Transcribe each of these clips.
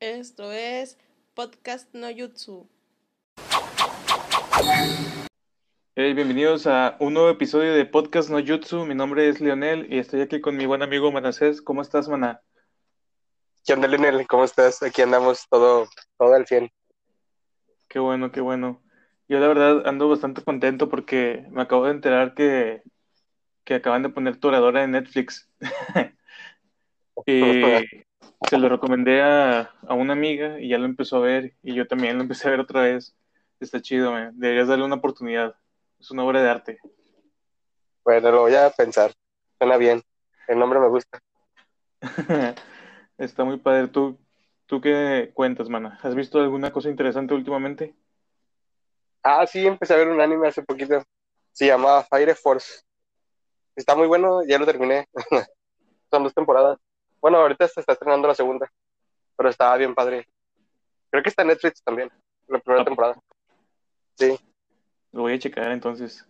Esto es Podcast No Jutsu. Hey, bienvenidos a un nuevo episodio de Podcast No Jutsu. Mi nombre es Leonel y estoy aquí con mi buen amigo Manasés. ¿Cómo estás, Mana? ¿Qué onda, Leonel? ¿Cómo estás? Aquí andamos todo, todo al 100. Qué bueno, qué bueno. Yo la verdad ando bastante contento porque me acabo de enterar que, que acaban de poner tu oradora en Netflix. y se lo recomendé a, a una amiga y ya lo empezó a ver y yo también lo empecé a ver otra vez. Está chido, man. Deberías darle una oportunidad. Es una obra de arte. Bueno, lo voy a pensar. Suena bien. El nombre me gusta. Está muy padre. ¿Tú, ¿Tú qué cuentas, mana? ¿Has visto alguna cosa interesante últimamente? Ah, sí, empecé a ver un anime hace poquito. Se llama Fire Force. Está muy bueno, ya lo terminé. Son dos temporadas. Bueno, ahorita se está estrenando la segunda, pero estaba bien padre. Creo que está en Netflix también, la primera Ah. temporada. Sí, Lo voy a checar entonces.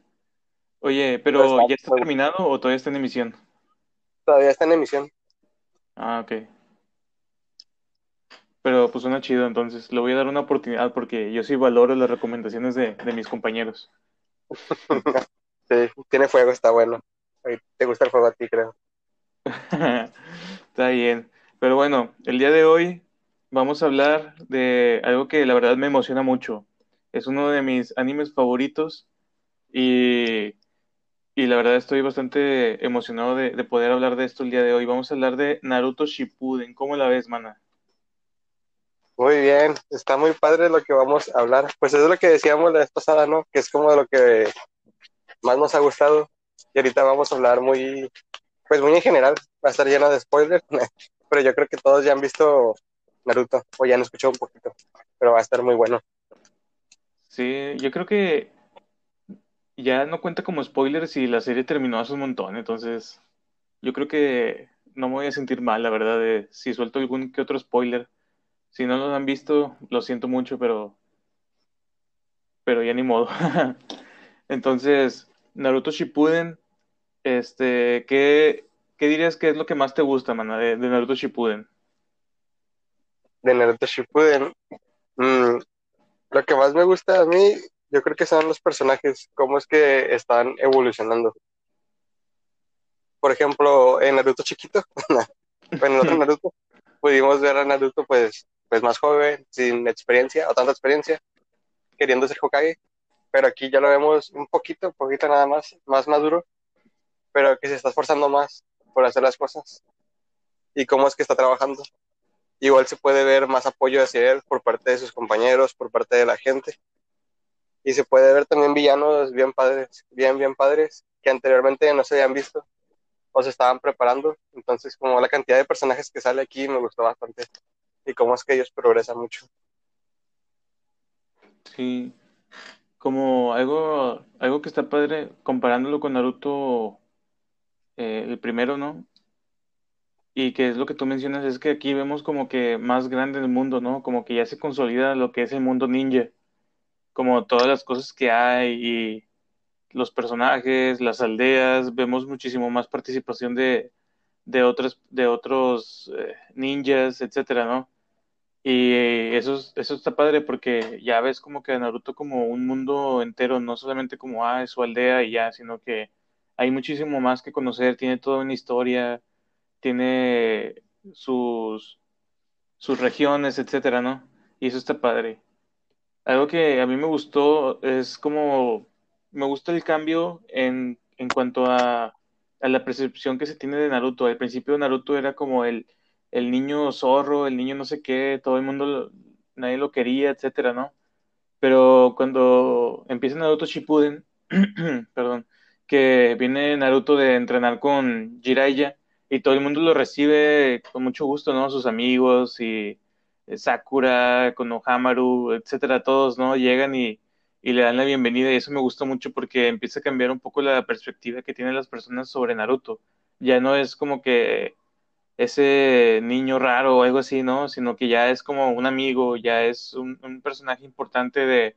Oye, pero está ¿ya está muy- terminado o todavía está en emisión? todavía está en emisión. Ah, ok. Pero pues suena chido, entonces le voy a dar una oportunidad porque yo sí valoro las recomendaciones de, de mis compañeros. Sí, tiene fuego, está bueno. Te gusta el fuego a ti, creo. Bien. Pero bueno, el día de hoy vamos a hablar de algo que la verdad me emociona mucho. Es uno de mis animes favoritos y, y la verdad estoy bastante emocionado de, de poder hablar de esto el día de hoy. Vamos a hablar de Naruto Shippuden. ¿Cómo la ves, mana? Muy bien, está muy padre lo que vamos a hablar. Pues es lo que decíamos la vez pasada, ¿no? Que es como lo que más nos ha gustado. Y ahorita vamos a hablar muy, pues muy en general. Va a estar lleno de spoilers, pero yo creo que todos ya han visto Naruto o ya han escuchado un poquito. Pero va a estar muy bueno. Sí, yo creo que ya no cuenta como spoiler si la serie terminó hace un montón, entonces yo creo que no me voy a sentir mal, la verdad, de si suelto algún que otro spoiler. Si no lo han visto, lo siento mucho, pero, pero ya ni modo. Entonces, Naruto Shippuden, este, ¿qué, qué dirías que es lo que más te gusta, mana, de, Naruto Shippuden? De Naruto Shippuden. mm, lo que más me gusta a mí, yo creo que son los personajes, cómo es que están evolucionando. Por ejemplo, en Naruto chiquito, en el otro Naruto, pudimos ver a Naruto pues, pues más joven, sin experiencia o tanta experiencia, queriendo ser Hokage, pero aquí ya lo vemos un poquito, poquito nada más, más maduro, pero que se está esforzando más por hacer las cosas y cómo es que está trabajando. Igual se puede ver más apoyo hacia él por parte de sus compañeros, por parte de la gente. Y se puede ver también villanos bien padres, bien, bien padres, que anteriormente no se habían visto o se estaban preparando. Entonces, como la cantidad de personajes que sale aquí me gustó bastante. Y cómo es que ellos progresan mucho. Sí, como algo, algo que está padre, comparándolo con Naruto, eh, el primero, ¿no? Y que es lo que tú mencionas, es que aquí vemos como que más grande el mundo, ¿no? Como que ya se consolida lo que es el mundo ninja, como todas las cosas que hay y los personajes, las aldeas, vemos muchísimo más participación de, de otros, de otros eh, ninjas, etcétera, ¿no? Y eh, eso, es- eso está padre porque ya ves como que Naruto como un mundo entero, no solamente como, ah, es su aldea y ya, sino que hay muchísimo más que conocer, tiene toda una historia, tiene sus, sus regiones, etcétera, ¿no? Y eso está padre. Algo que a mí me gustó es como, me gusta el cambio en, en cuanto a, a la percepción que se tiene de Naruto. Al principio Naruto era como el, el niño zorro, el niño no sé qué, todo el mundo, nadie lo quería, etcétera, ¿no? Pero cuando empieza Naruto Shippuden, perdón, que viene Naruto de entrenar con Jiraiya y todo el mundo lo recibe con mucho gusto, ¿no? Sus amigos y eh, Sakura, Konohamaru, etcétera, todos, ¿no? Llegan y, y le dan la bienvenida y eso me gustó mucho porque empieza a cambiar un poco la perspectiva que tienen las personas sobre Naruto. Ya no es como que ese niño raro o algo así, ¿no? Sino que ya es como un amigo, ya es un, un personaje importante de,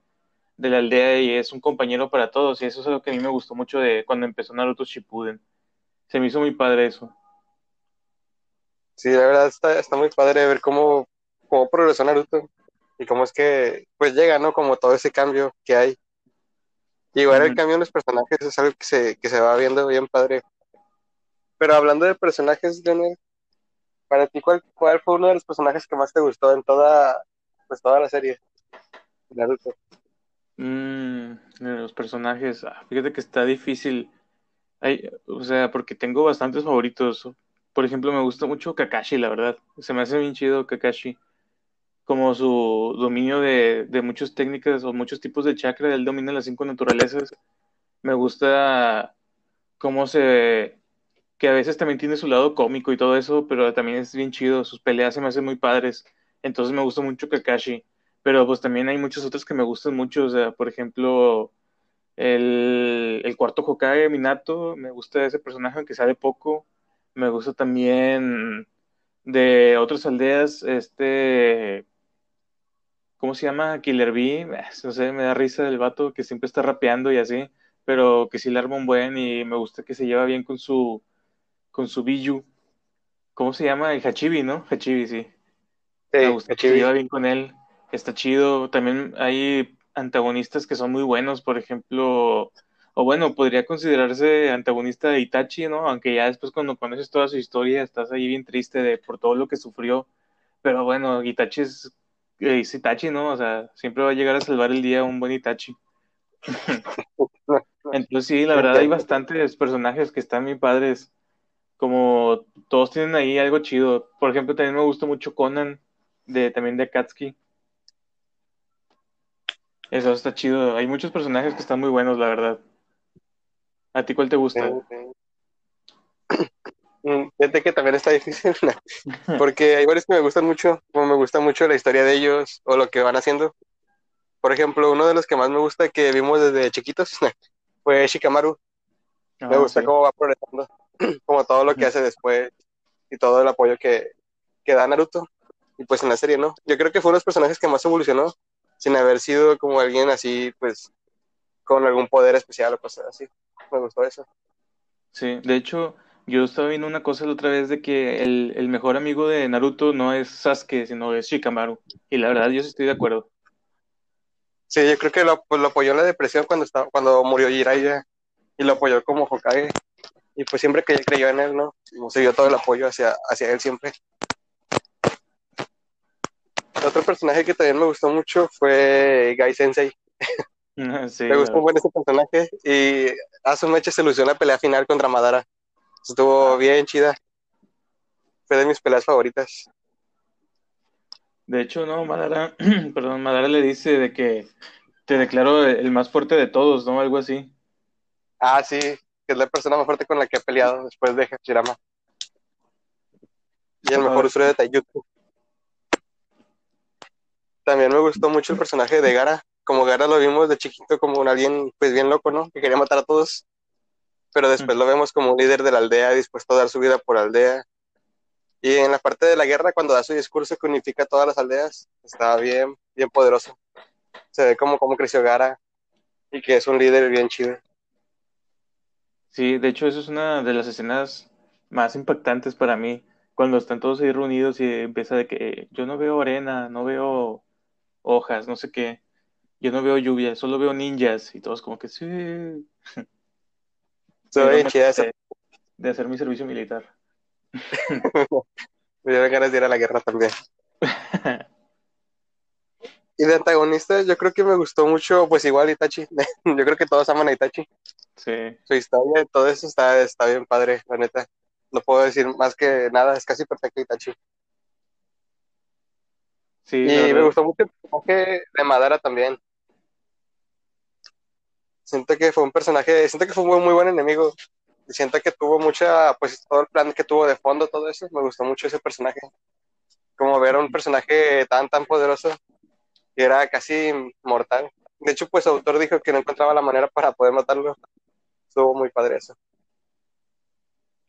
de la aldea y es un compañero para todos. Y eso es algo que a mí me gustó mucho de cuando empezó Naruto Shippuden. Se me hizo muy padre eso. Sí, la verdad está, está muy padre ver cómo cómo progresó Naruto y cómo es que pues llega, ¿no? Como todo ese cambio que hay. Y igual el cambio en los personajes es algo que se, que se va viendo bien padre. Pero hablando de personajes, Leonel, para ti, ¿cuál, ¿cuál fue uno de los personajes que más te gustó en toda, pues, toda la serie? Naruto. Mm, los personajes, ah, fíjate que está difícil. O sea, porque tengo bastantes favoritos. Por ejemplo, me gusta mucho Kakashi, la verdad. Se me hace bien chido Kakashi. Como su dominio de, de muchas técnicas o muchos tipos de chakra, él domina las cinco naturalezas. Me gusta cómo se... que a veces también tiene su lado cómico y todo eso, pero también es bien chido. Sus peleas se me hacen muy padres. Entonces me gusta mucho Kakashi. Pero pues también hay muchos otros que me gustan mucho. O sea, por ejemplo, el, el cuarto Hokage, Minato, me gusta ese personaje, aunque sea de poco. Me gusta también de otras aldeas, este, ¿cómo se llama? Killer Bee, eh, no sé, me da risa el vato que siempre está rapeando y así, pero que sí le arma un buen y me gusta que se lleva bien con su, con su Biju. ¿Cómo se llama? El Hachibi, ¿no? Hachibi, sí. Me Sí, gusta que se lleva bien con él. Está chido. También hay antagonistas que son muy buenos, por ejemplo, o bueno, podría considerarse antagonista de Itachi, ¿no? Aunque ya después cuando conoces toda su historia estás ahí bien triste de por todo lo que sufrió. Pero bueno, Itachi es, eh, es Itachi, ¿no? O sea, siempre va a llegar a salvar el día un buen Itachi. Entonces sí, la verdad hay bastantes personajes que están bien padres. Como todos tienen ahí algo chido. Por ejemplo, también me gusta mucho Conan, de, también de Akatsuki. Eso está chido. Hay muchos personajes que están muy buenos, la verdad. ¿A ti cuál te gusta? Mm, Fíjate que también está difícil, porque hay varios que me gustan mucho, como me gusta mucho la historia de ellos o lo que van haciendo. Por ejemplo, uno de los que más me gusta que vimos desde chiquitos fue Shikamaru. Me Ah, gusta sí. cómo va progresando, como todo lo que hace después y todo el apoyo que, que da Naruto. Y pues en la serie, ¿no? Yo creo que fue uno de los personajes que más evolucionó, sin haber sido como alguien así, pues, con algún poder especial o cosas así. Me gustó eso. Sí, de hecho, yo estaba viendo una cosa la otra vez de que el, el mejor amigo de Naruto no es Sasuke, sino es Shikamaru. Y la verdad, yo sí estoy de acuerdo. Sí, yo creo que lo, pues, lo apoyó en la depresión cuando, estaba, cuando murió Jiraiya y lo apoyó como Hokage. Y pues siempre que creyó en él, ¿no? Se dio todo el apoyo hacia, hacia él siempre. Otro personaje que también me gustó mucho fue Gai Sensei. Sí, me gustó un buen ese personaje y hace un mecha se lució en la pelea final contra Madara. Estuvo bien chida. Fue de mis peleas favoritas. De hecho, no, Madara, perdón, Madara le dice de que te declaro el más fuerte de todos, ¿no? Algo así. Ah, sí, que es la persona más fuerte con la que he peleado después de Hashirama. Y el mejor Ah. usuario de Taijutsu. También me gustó mucho el personaje de Gara. Como Gara lo vimos de chiquito como un alguien pues bien loco, ¿no? Que quería matar a todos. Pero después lo vemos como un líder de la aldea, dispuesto a dar su vida por la aldea. Y en la parte de la guerra, cuando da su discurso que unifica todas las aldeas, está bien, bien poderoso. Se ve como cómo creció Gara y que es un líder bien chido. Sí, de hecho, eso es una de las escenas más impactantes para mí, cuando están todos ahí reunidos y empieza de que yo no veo arena, no veo hojas, no sé qué, yo no veo lluvia, solo veo ninjas y todos como que sí. Bien chida de, de hacer mi servicio militar. Me dieron ganas de ir a la guerra también. Y de antagonistas, yo creo que me gustó mucho, pues igual Itachi. Yo creo que todos aman a Itachi. Sí, Su historia todo eso está, está bien padre, la neta. No puedo decir más que nada, es casi perfecto Itachi. Sí, Y me verdad. gustó mucho el personaje de Madara también. Siento que fue un personaje, siento que fue un muy, muy buen enemigo. Y siento que tuvo mucha, pues todo el plan que tuvo de fondo, todo eso. Me gustó mucho ese personaje. Como ver a un personaje tan, tan poderoso que era casi mortal. De hecho, pues su autor dijo que no encontraba la manera para poder matarlo. Estuvo muy padre eso.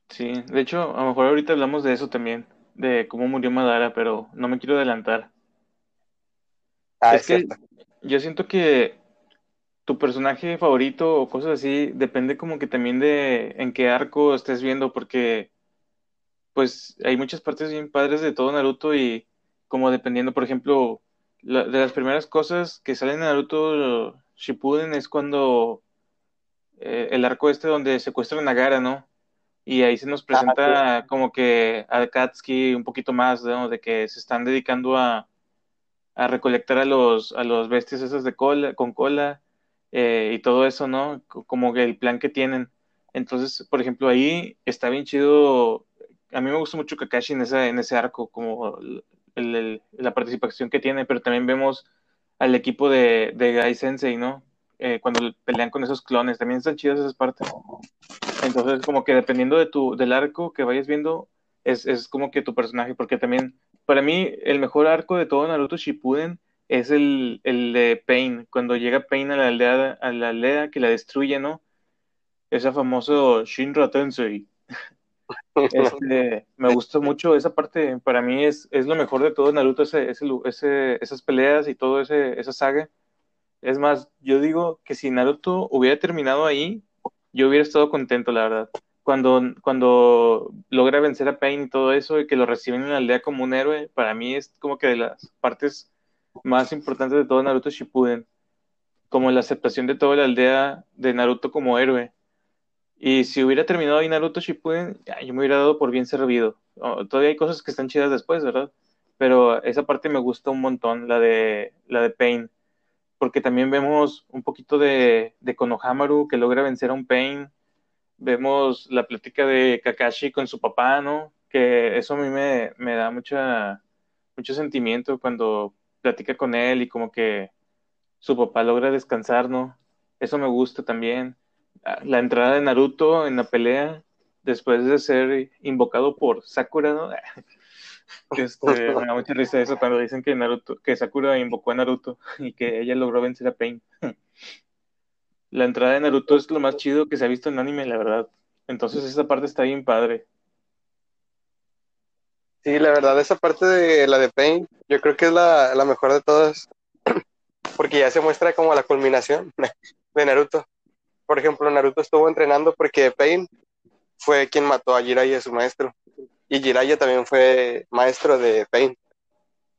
Sí, de hecho, a lo mejor ahorita hablamos de eso también, de cómo murió Madara, pero no me quiero adelantar. Ah, Es es, que cierto. yo siento que tu personaje favorito o cosas así depende como que también de en qué arco estés viendo, porque pues hay muchas partes bien padres de todo Naruto y como dependiendo, por ejemplo, la- de las primeras cosas que salen en Naruto Shippuden es cuando eh, el arco este donde secuestran a Gaara, ¿no? Y ahí se nos presenta como que a Katsuki un poquito más, ¿no? De que se están dedicando a, a recolectar a los, a los bestias esas de cola, con cola eh, y todo eso, ¿no? Co- Como que el plan que tienen. Entonces, por ejemplo, ahí está bien chido. A mí me gusta mucho Kakashi en ese, en ese arco, como el- el- la participación que tiene, pero también vemos al equipo de, de Gai Sensei, ¿no? Eh, cuando pelean con esos clones, también están chidas esas partes. Entonces, como que dependiendo de tu, del arco que vayas viendo, es, es como que tu personaje, porque también, para mí, el mejor arco de todo Naruto Shippuden es el, el de Pain, cuando llega Pain a la aldea, a la aldea que la destruye, ¿no? Ese famoso Shinra Tensei. Este, me gustó mucho esa parte, para mí es, es lo mejor de todo Naruto, ese, ese, esas peleas y todo ese, esa saga. Es más, yo digo que si Naruto hubiera terminado ahí, yo hubiera estado contento, la verdad. Cuando, cuando logra vencer a Pain y todo eso, y que lo reciben en la aldea como un héroe, para mí es como que de las partes más importantes de todo Naruto Shippuden. Como la aceptación de toda la aldea de Naruto como héroe. Y si hubiera terminado ahí Naruto Shippuden, ya, yo me hubiera dado por bien servido. Oh, todavía hay cosas que están chidas después, ¿verdad? Pero esa parte me gusta un montón, la de, la de Pain porque también vemos un poquito de, de Konohamaru que logra vencer a un Pain. Vemos la plática de Kakashi con su papá, ¿no? Que eso a mí me, me da mucha, mucho sentimiento cuando platica con él y como que su papá logra descansar, ¿no? Eso me gusta también. Ah, La entrada de Naruto en la pelea, después de ser invocado por Sakura, ¿no? Este, me da mucha risa eso cuando dicen que Naruto, que Sakura invocó a Naruto y que ella logró vencer a Pain. La entrada de Naruto es lo más chido que se ha visto en anime, la verdad. Entonces esa parte está bien padre. Sí, la verdad, esa parte de la de Pain, yo creo que es la, la mejor de todas, porque ya se muestra como la culminación de Naruto. Por ejemplo, Naruto estuvo entrenando porque Pain fue quien mató a Jiraiya, su maestro, y Jiraiya también fue maestro de Pain.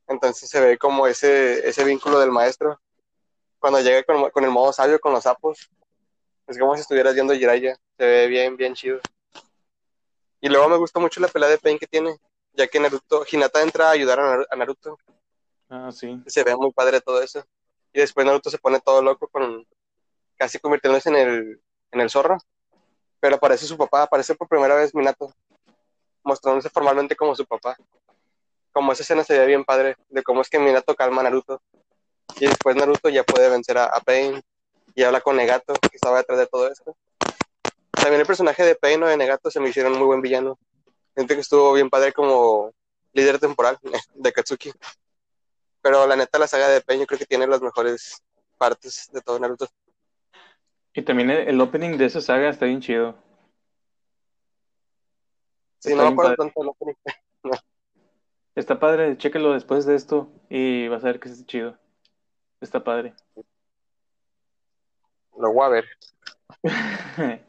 Entonces se ve como ese, ese vínculo del maestro. Cuando llega con, con el modo sabio, con los sapos, es como si estuvieras viendo Jiraiya. Se ve bien, bien chido. Y luego me gusta mucho la pelea de Pain que tiene, ya que Naruto, Hinata entra a ayudar a a Naruto. Ah, sí. Se ve muy padre todo eso. Y después Naruto se pone todo loco con casi convirtiéndose en el, en el zorro. Pero aparece su papá, aparece por primera vez Minato, mostrándose formalmente como su papá. Como esa escena se ve bien padre, de cómo es que Minato calma a Naruto. Y después Naruto ya puede vencer a, a Pain y habla con Negato, que estaba detrás de todo esto. También el personaje de Pain o de Negato se me hicieron muy buen villano. Siento que estuvo bien padre como líder temporal de Katsuki. Pero la neta, la saga de Pain yo creo que tiene las mejores partes de todo Naruto. Y también el, el opening de esa saga está bien chido. Sí, Está no me acuerdo padre. tanto del opening. Está padre, chéquelo después de esto y vas a ver que es chido. Está padre. Lo voy a ver.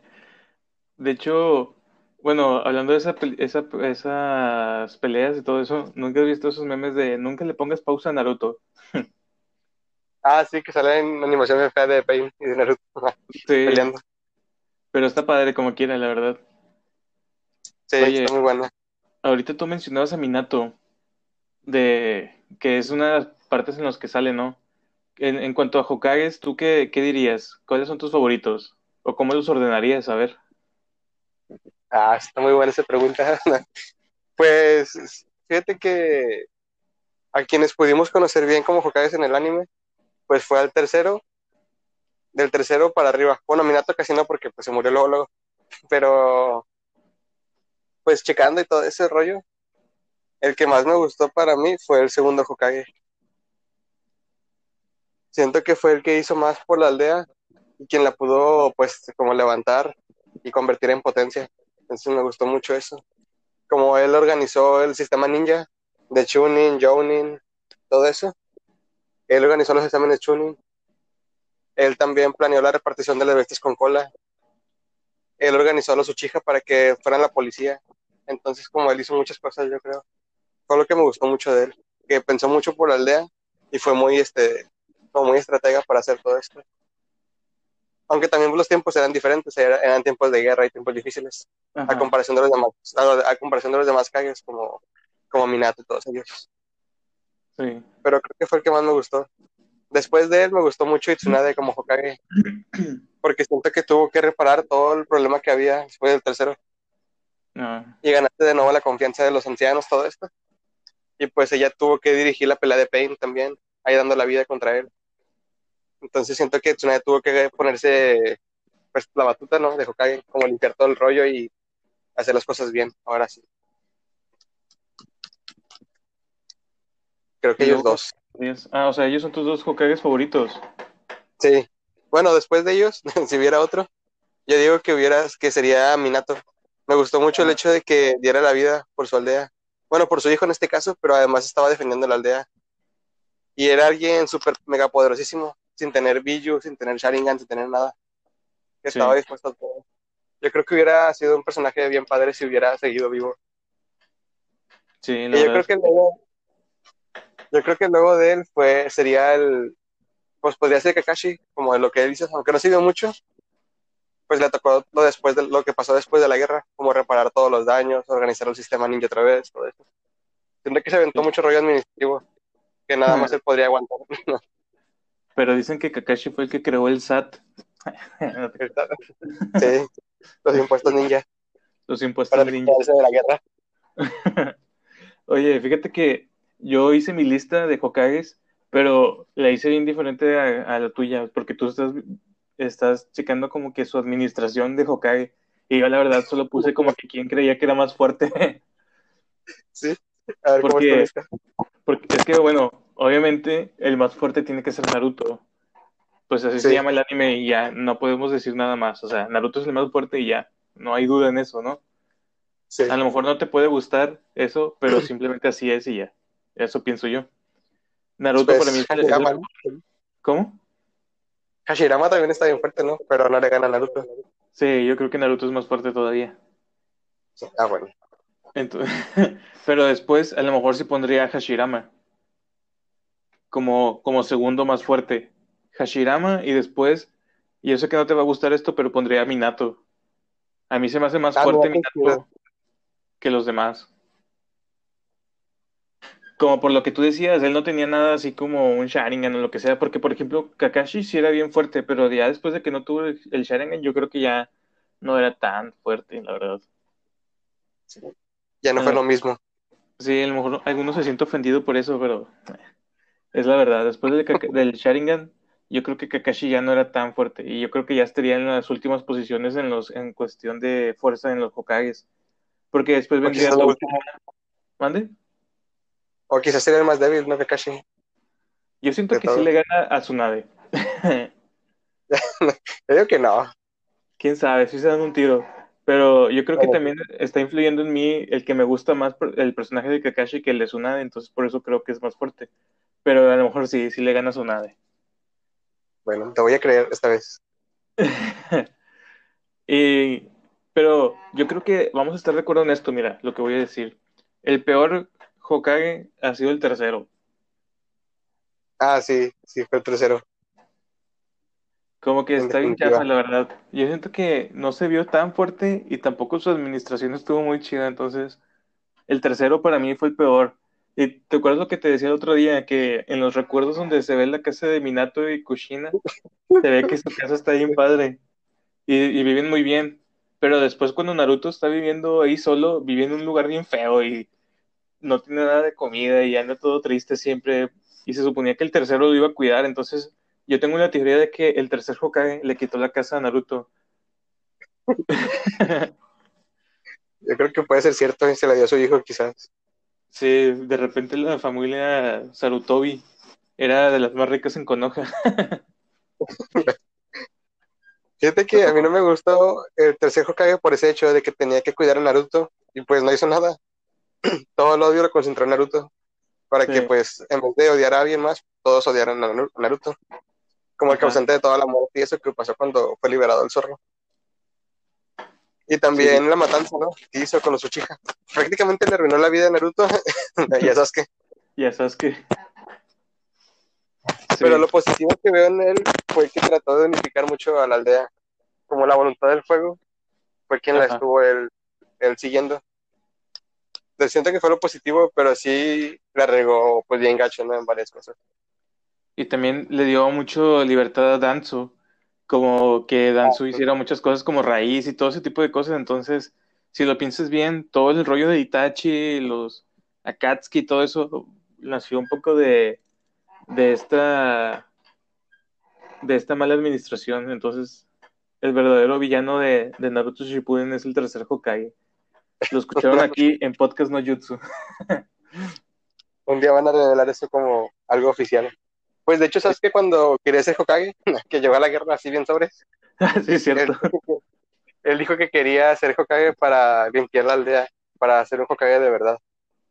De hecho, bueno, hablando de esa, esa- esas peleas y todo eso, ¿nunca has visto esos memes de nunca le pongas pausa a Naruto? Ah, sí, que sale en animación bien fea de Pain y de Naruto Sí, peleando. pero está padre como quiera, la verdad. Sí, Oye. está muy buena. Ahorita tú mencionabas a Minato, de que es una de las partes en las que sale, ¿no? En, cuanto a Hokages, ¿tú qué, qué dirías? ¿Cuáles son tus favoritos? ¿O cómo los ordenarías? A ver. Ah, está muy buena esa pregunta. Pues fíjate que a quienes pudimos conocer bien como Hokages en el anime, pues fue al tercero, del tercero para arriba. Bueno, Minato casi no porque pues se murió luego, luego. Pero pues checando y todo ese rollo, el que más me gustó para mí fue el segundo Hokage. Siento que fue el que hizo más por la aldea y quien la pudo pues como levantar y convertir en potencia. Entonces me gustó mucho eso. Como él organizó el sistema ninja de Chunin, Jounin, todo eso. Él organizó los exámenes Chunin. Él también planeó la repartición de las bestias con cola. Él organizó a los Uchiha para que fueran la policía. Entonces, como él hizo muchas cosas, yo creo. Fue lo que me gustó mucho de él. que pensó mucho por la aldea y fue muy, este, como muy estratega para hacer todo esto. Aunque también los tiempos eran diferentes, era- eran tiempos de guerra y tiempos difíciles, a Ajá. comparación de los demás, a, a comparación de los demás Kages como, como Minato y todos ellos. Sí. Pero creo que fue el que más me gustó. Después de él me gustó mucho Itsunade como Hokage, porque siento que tuvo que reparar todo el problema que había después del tercero. No. y ganaste de nuevo la confianza de los ancianos, todo esto. Y pues ella tuvo que dirigir la pelea de Pain también, ahí dando la vida contra él. Entonces siento que Tsunade tuvo que ponerse pues, la batuta, ¿no? De Hokage, como limpiar todo el rollo y hacer las cosas bien, ahora sí. Creo que ellos dos. Ah, o sea, ellos son tus dos Hokages favoritos. Sí. Bueno, después de ellos, si hubiera otro, yo digo que hubieras, que sería Minato. Me gustó mucho el hecho de que diera la vida por su aldea. Bueno, por su hijo en este caso, pero además estaba defendiendo la aldea. Y era alguien súper mega poderosísimo, sin tener Biju, sin tener Sharingan, sin tener nada. Que Sí. estaba dispuesto a todo. Yo creo que hubiera sido un personaje bien padre si hubiera seguido vivo. Sí, Y la yo creo que luego, yo creo que luego de él fue, sería el, pues podría ser Kakashi, como de lo que él dice, aunque no sirvió mucho, pues le tocó lo después de lo que pasó después de la guerra, como reparar todos los daños, organizar el sistema ninja otra vez, todo eso. Siento que se aventó Sí. mucho rollo administrativo, que nada más él podría aguantar. Pero dicen que Kakashi fue el que creó el SAT. sí, los impuestos ninja, Los impuestos para ninja. de la guerra. Oye, fíjate que yo hice mi lista de Hokages, pero la hice bien diferente a, a la tuya, porque tú estás, estás checando como que su administración de Hokage, y yo la verdad solo puse como que quién creía que era más fuerte, Sí, a ver cómo Porque- es tu lista. porque es que, bueno, obviamente el más fuerte tiene que ser Naruto, pues así se llama el anime y ya no podemos decir nada más, o sea, Naruto es el más fuerte y ya, no hay duda en eso, ¿no? Sí. A lo mejor no te puede gustar eso, pero simplemente así es y ya. Eso pienso yo. Naruto Pues, para mí es el- ¿no? ¿Cómo? Hashirama también está bien fuerte, ¿no? Pero no le gana a Naruto. Sí, yo creo que Naruto es más fuerte todavía. Sí. Ah, bueno. Entonces, pero después a lo mejor sí pondría a Hashirama como, como segundo más fuerte. Hashirama y después, y yo sé que no te va a gustar esto, pero pondría a Minato. A mí se me hace más Ah, fuerte Minato, que los demás. Como por lo que tú decías, él no tenía nada así como un Sharingan o lo que sea, porque por ejemplo Kakashi sí era bien fuerte, pero ya después de que no tuvo el, Sharingan, yo creo que ya no era tan fuerte, la verdad. Ya no fue lo mismo. Sí, a lo mejor algunos se sienten ofendidos por eso, pero eh, es la verdad. Después del, del Sharingan, yo creo que Kakashi ya no era tan fuerte y yo creo que ya estaría en las últimas posiciones en los en cuestión de fuerza en los Hokages, porque después vendría la última. ¿Mande? o quizás sería el más débil, ¿no? Kakashi. Yo siento De que sí todo. le gana a Tsunade. Yo digo que no. Quién sabe, sí se dan un tiro. Pero yo creo que Bueno. también está influyendo en mí el que me gusta más el personaje de Kakashi que el de Tsunade, entonces por eso creo que es más fuerte. Pero a lo mejor sí, sí le gana a Tsunade. Bueno, te voy a creer esta vez. Y, pero yo creo que vamos a estar de acuerdo en esto, mira, lo que voy a decir. El peor Hokage ha sido el tercero. Ah, sí, sí, fue el tercero. Como que En está bien chafa, la verdad. Yo siento que no se vio tan fuerte y tampoco su administración estuvo muy chida, entonces el tercero para mí fue el peor. Y te acuerdas lo que te decía el otro día, que en los recuerdos donde se ve la casa de Minato y Kushina, se ve que su casa está bien padre y, y viven muy bien. Pero después cuando Naruto está viviendo ahí solo, vive en un lugar bien feo y no tiene nada de comida y anda todo triste siempre. Y se suponía que el tercero lo iba a cuidar, entonces yo tengo una teoría de que el tercer Hokage le quitó la casa a Naruto. Yo creo que puede ser cierto se la dio a su hijo, quizás. Sí, de repente la familia Sarutobi era de las más ricas en Konoha. Fíjate que a mí no me gustó el tercer Hokage por ese hecho de que tenía que cuidar a Naruto y pues no hizo nada. Todo el odio lo concentró en Naruto para Sí. que pues en vez de odiar a alguien más, todos odiaran a Naru- Naruto. Como el causante de toda la muerte y eso que pasó cuando fue liberado el zorro. Y también la matanza, ¿no? Que hizo con los Uchiha. Prácticamente le arruinó la vida a Naruto y a Sasuke. Ya sabes que. Pero lo positivo que veo en él fue que trató de unificar mucho a la aldea. Como la voluntad del fuego fue quien la estuvo él, él siguiendo. Entonces, siento que fue lo positivo, pero sí la regó pues bien gacho, ¿no? En varias cosas. Y también le dio mucho libertad a Danzo, como que sí. hiciera muchas cosas como raíz y todo ese tipo de cosas. Entonces, si lo piensas bien, todo el rollo de Itachi, los Akatsuki, todo eso, nació un poco de, de esta de esta mala administración. Entonces, el verdadero villano de, de Naruto Shippuden es el tercer Hokage. Lo escucharon aquí en Podcast No Jutsu. Un día van a revelar eso como algo oficial. Pues de hecho, ¿sabes que Cuando quería ser Hokage, que llegó a la guerra así bien sobre, sí, es cierto. él, él dijo que quería ser Hokage para limpiar la aldea, para ser un Hokage de verdad,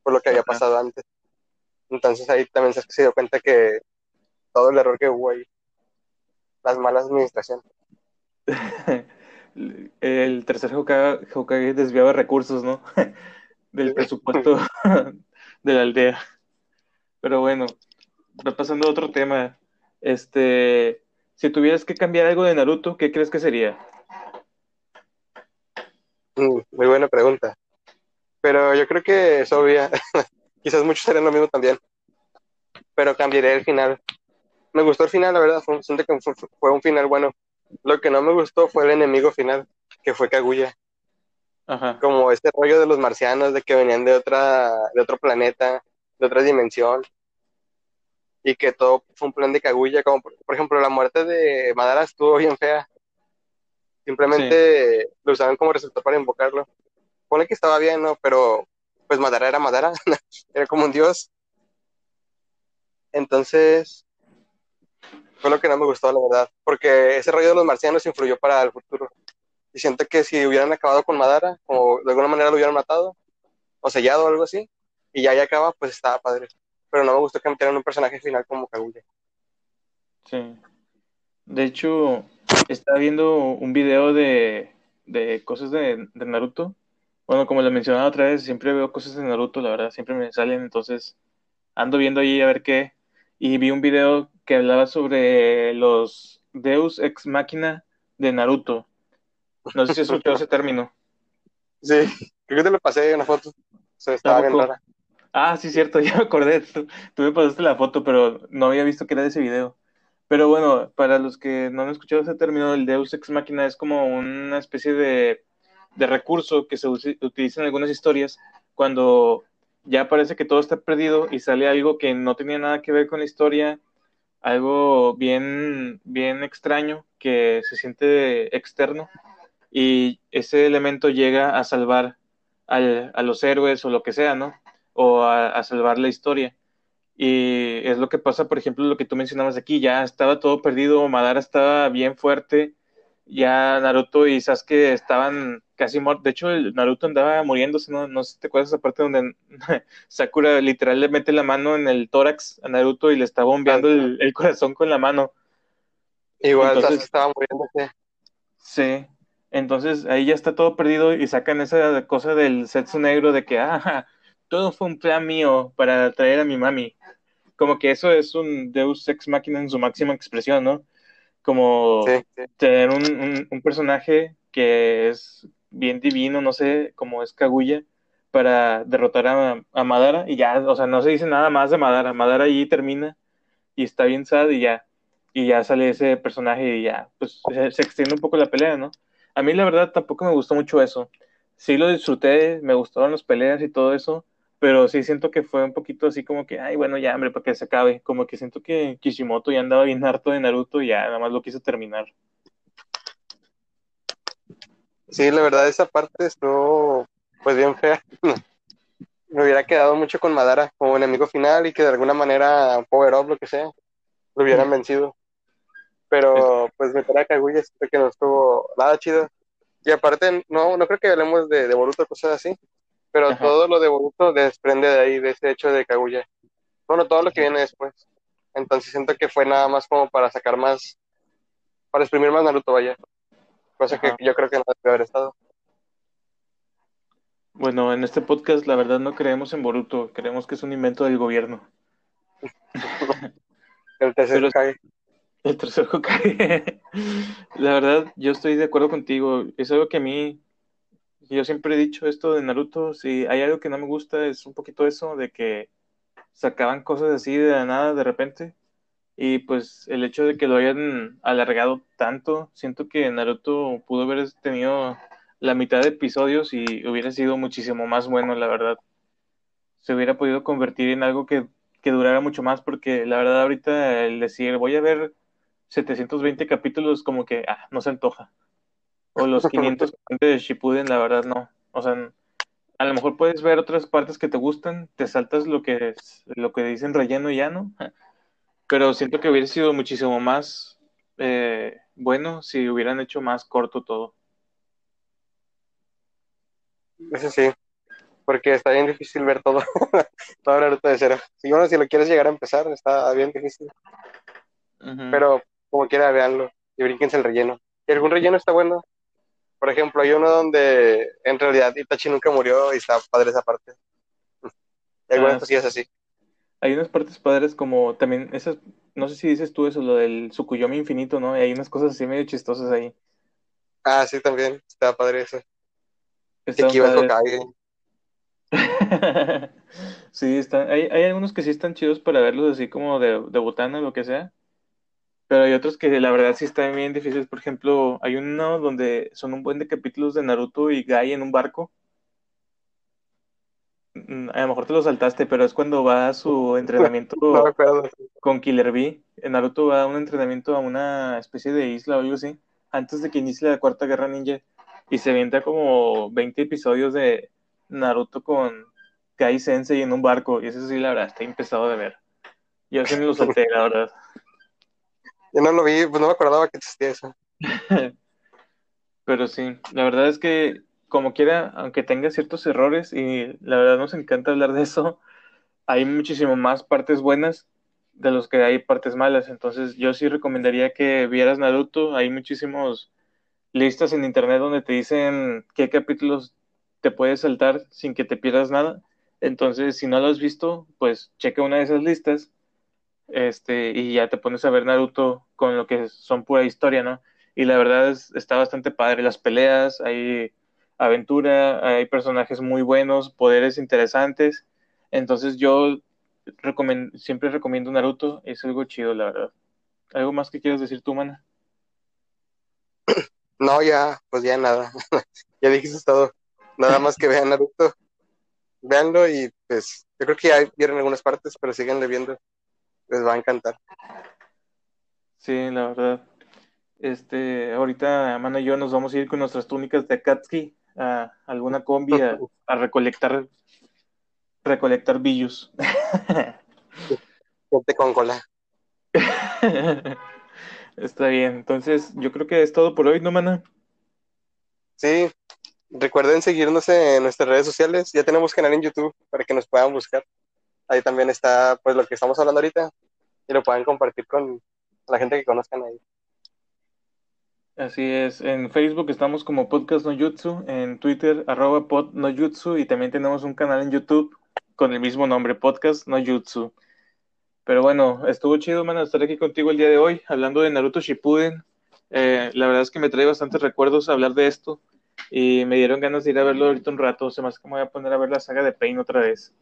por lo que había Ajá. pasado antes. Entonces ahí también se, se dio cuenta que todo el error que hubo ahí, las malas administraciones. El tercer Hokage, Hokage desviaba recursos, ¿no? Del presupuesto de la aldea. Pero bueno, pasando a otro tema. Este, si tuvieras que cambiar algo de Naruto, ¿qué crees que sería? Mm, muy buena pregunta. Pero yo creo que es obvia. Quizás muchos harían lo mismo también. Pero cambiaré el final. Me gustó el final, la verdad. Fue, siento que fue, fue un final bueno. Lo que no me gustó fue el enemigo final, que fue Kaguya. Ajá. Como este rollo de los marcianos, de que venían de otra, de otro planeta, de otra dimensión. Y que todo fue un plan de Kaguya. Como por, por ejemplo, la muerte de Madara estuvo bien fea. Simplemente lo usaban como resultado para invocarlo. Pone que estaba bien, ¿no? Pero pues Madara era Madara, era como un dios. Entonces, fue lo que no me gustó, la verdad, porque ese rollo de los marcianos influyó para el futuro. Y siento que si hubieran acabado con Madara, o de alguna manera lo hubieran matado, o sellado o algo así, y ya ahí acaba, pues estaba padre. Pero no me gustó que metieran un personaje final como Kaguya. Sí. De hecho, estaba viendo un video de, de cosas de, de Naruto. Bueno, como lo mencionaba otra vez, siempre veo cosas de Naruto, la verdad, siempre me salen, entonces ando viendo ahí a ver qué. Y vi un video que hablaba sobre los Deus Ex Machina de Naruto. No sé si has escuchado ese término. Sí, creo que te lo pasé en una foto. Se estaba bien rara. Ah, sí, cierto, ya me acordé. Tú, tú me pasaste la foto, pero no había visto que era de ese video. Pero bueno, para los que no han escuchado ese término, el Deus Ex Machina es como una especie de, de recurso que se utiliza en algunas historias cuando ya parece que todo está perdido y sale algo que no tenía nada que ver con la historia, algo bien, bien extraño que se siente externo y ese elemento llega a salvar al- a los héroes o lo que sea, ¿no? O a, a salvar la historia. Y es lo que pasa, por ejemplo, lo que tú mencionabas aquí, ya estaba todo perdido, Madara estaba bien fuerte, ya Naruto y Sasuke estaban casi muertos, de hecho el Naruto andaba muriéndose, ¿no? No sé si te acuerdas esa parte donde Sakura literal le mete la mano en el tórax a Naruto y le está bombeando el, el corazón con la mano. Igual Entonces- Sasuke estaba muriéndose. Sí, entonces ahí ya está todo perdido y sacan esa cosa del sexo negro de que, ah, todo fue un plan mío para traer a mi mami. Como que eso es un Deus Ex Machina en su máxima expresión, ¿no? Como Sí, sí. tener un, un- un personaje que es bien divino, no sé, como es Kaguya, para derrotar a, a Madara y ya, o sea, no se dice nada más de Madara. Madara ahí termina y está bien sad y ya, y ya sale ese personaje y ya, pues se, se extiende un poco la pelea, ¿no? A mí la verdad tampoco me gustó mucho eso. Sí lo disfruté, me gustaron las peleas y todo eso, pero sí siento que fue un poquito así como que, ay, bueno, ya, hombre, para que se acabe. Como que siento que Kishimoto ya andaba bien harto de Naruto y ya nada más lo quiso terminar. Sí, la verdad, esa parte estuvo pues bien fea. Me hubiera quedado mucho con Madara como enemigo final y que de alguna manera Power Up, lo que sea, lo hubieran Mm. vencido. Pero pues meter a Kaguya siento que no estuvo nada chido. Y aparte, no, no creo que hablemos de, de Boruto, cosas así, pero Ajá. todo lo de Boruto desprende de ahí, de ese hecho de Kaguya. Bueno, todo lo que viene después. Entonces siento que fue nada más como para sacar más, para exprimir más Naruto, vaya. Cosa Ajá. que yo creo que no debe haber estado. Bueno, en este podcast la verdad no creemos en Boruto, creemos que es un invento del gobierno. El tercer Pero- Hokage. El tercer Hokage. La verdad, yo estoy de acuerdo contigo. Es algo que a mí, yo siempre he dicho esto de Naruto, si hay algo que no me gusta es un poquito eso de que sacaban cosas así de la nada de repente. Y pues el hecho de que lo hayan alargado tanto, siento que Naruto pudo haber tenido la mitad de episodios y hubiera sido muchísimo más bueno, la verdad. Se hubiera podido convertir en algo que, que durara mucho más, porque la verdad ahorita el decir voy a ver 720 capítulos como que ah, no se antoja. O los 500 de Shippuden, la verdad no. O sea, a lo mejor puedes ver otras partes que te gustan, te saltas lo que es, lo que dicen relleno y ya no. Pero siento que hubiera sido muchísimo más eh, bueno si hubieran hecho más corto todo. Eso sí, porque está bien difícil ver todo, todo Naruto de cero. Si bueno, si lo quieres llegar a empezar, está bien difícil, pero como quiera, véanlo y brínquense el relleno. Y algún relleno está bueno. Por ejemplo, hay uno donde en realidad Itachi nunca murió y está padre esa parte. Y algunas Ah, cosillas así. Hay unas partes padres como también esas, no sé si dices tú eso, lo del Tsukuyomi infinito, ¿no? Y hay unas cosas así medio chistosas ahí. Ah, sí, también, está padre eso. Hokage. Sí, están, hay, hay algunos que sí están chidos para verlos así como de, de botana o lo que sea. Pero hay otros que la verdad sí están bien difíciles. Por ejemplo, hay uno donde son un buen de capítulos de Naruto y Gai en un barco. Mm, A lo mejor te lo saltaste, pero es cuando va a su entrenamiento No con Killer Bee. En Naruto va a un entrenamiento a una especie de isla o algo así, antes de que inicie la Cuarta Guerra Ninja. Y se avienta como 20 episodios de Naruto con Kai Sensei en un barco. Y eso sí, la verdad, está empezado de ver. Yo sí me lo salté, la verdad. Yo no lo vi, pues no me acordaba que existía eso. Pero sí, la verdad es que como quiera, aunque tenga ciertos errores, y la verdad nos encanta hablar de eso, hay muchísimo más partes buenas de los que hay partes malas. Entonces yo sí recomendaría que vieras Naruto. Hay muchísimos listas en internet donde te dicen qué capítulos te puedes saltar sin que te pierdas nada. Entonces, si no lo has visto, pues checa una de esas listas este, y ya te pones a ver Naruto con lo que son pura historia, ¿no? Y la verdad es, está bastante padre las peleas, hay aventura, hay personajes muy buenos, poderes interesantes. Entonces yo recomen- siempre recomiendo Naruto, es algo chido, la verdad. ¿Algo más que quieras decir tú, mana? No, ya, pues ya nada. ya dijiste todo. Nada más que vean Naruto. Véanlo y pues yo creo que ya vieron algunas partes, pero síganle viendo. Les va a encantar. Sí, la verdad. Este, ahorita Mana y yo nos vamos a ir con nuestras túnicas de Akatsuki a alguna combi a, a recolectar recolectar billos. Con cola. Está bien. Entonces, yo creo que es todo por hoy, ¿no, mana? Sí, recuerden seguirnos en nuestras redes sociales. Ya tenemos canal en YouTube para que nos puedan buscar. Ahí también está pues lo que estamos hablando ahorita y lo puedan compartir con la gente que conozcan ahí. Así es. En Facebook estamos como Podcast No Jutsu, en Twitter arroba pod y también tenemos un canal en YouTube con el mismo nombre, Podcast No Jutsu. Pero bueno, estuvo chido, man, estar aquí contigo el día de hoy, hablando de Naruto Shippuden. Eh, la verdad es que me trae bastantes recuerdos hablar de esto y me dieron ganas de ir a verlo ahorita un rato. Se me hace que me voy a poner a ver la saga de Pain otra vez.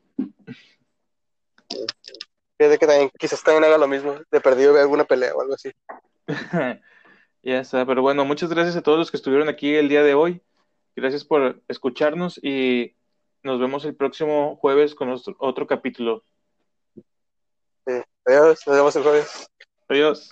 Fíjate que también, quizás también haga lo mismo, de perdido alguna pelea o algo así. Ya está, pero bueno, muchas gracias a todos los que estuvieron aquí el día de hoy. Gracias por escucharnos y nos vemos el próximo jueves con nuestro- otro capítulo. Sí. Adiós, nos vemos el jueves. Adiós.